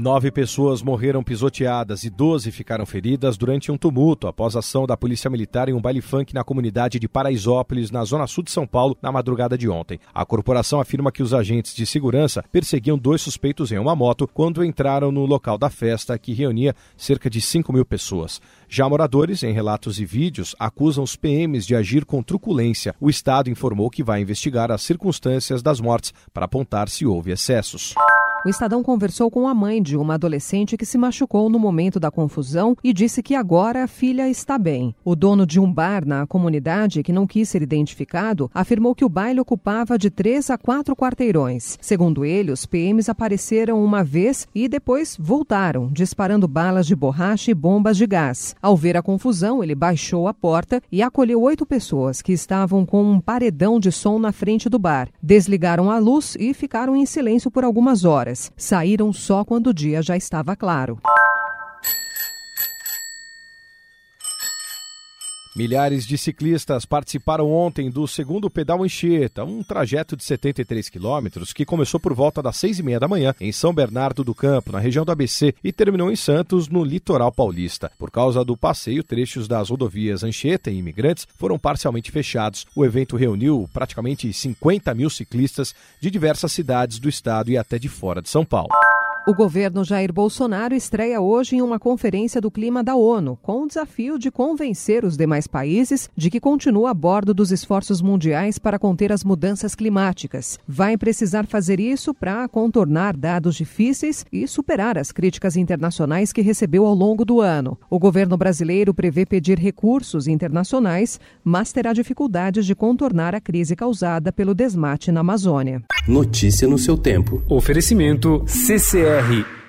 Nove pessoas morreram pisoteadas e doze ficaram feridas durante um tumulto após ação da Polícia Militar em um baile funk na comunidade de Paraisópolis, na zona sul de São Paulo, na madrugada de ontem. A corporação afirma que os agentes de segurança perseguiam dois suspeitos em uma moto quando entraram no local da festa, que reunia cerca de 5 mil pessoas. Já moradores, em relatos e vídeos, acusam os PMs de agir com truculência. O Estado informou que vai investigar as circunstâncias das mortes para apontar se houve excessos. O Estadão conversou com a mãe de uma adolescente que se machucou no momento da confusão e disse que agora a filha está bem. O dono de um bar na comunidade, que não quis ser identificado, afirmou que o baile ocupava de três a quatro quarteirões. Segundo ele, os PMs apareceram uma vez e depois voltaram, disparando balas de borracha e bombas de gás. Ao ver a confusão, ele baixou a porta e acolheu oito pessoas que estavam com um paredão de som na frente do bar. Desligaram a luz e ficaram em silêncio por algumas horas horas. Saíram só quando o dia já estava claro. Milhares de ciclistas participaram ontem do segundo Pedal Anchieta, um trajeto de 73 quilômetros que começou por volta das seis e meia da manhã em São Bernardo do Campo, na região do ABC, e terminou em Santos, no litoral paulista. Por causa do passeio, trechos das rodovias Anchieta e Imigrantes foram parcialmente fechados. O evento reuniu praticamente 50 mil ciclistas de diversas cidades do estado e até de fora de São Paulo. O governo Jair Bolsonaro estreia hoje em uma conferência do clima da ONU, com o desafio de convencer os demais países de que continua a bordo dos esforços mundiais para conter as mudanças climáticas. Vai precisar fazer isso para contornar dados difíceis e superar as críticas internacionais que recebeu ao longo do ano. O governo brasileiro prevê pedir recursos internacionais, mas terá dificuldades de contornar a crise causada pelo desmate na Amazônia. Notícia no seu tempo. Oferecimento الله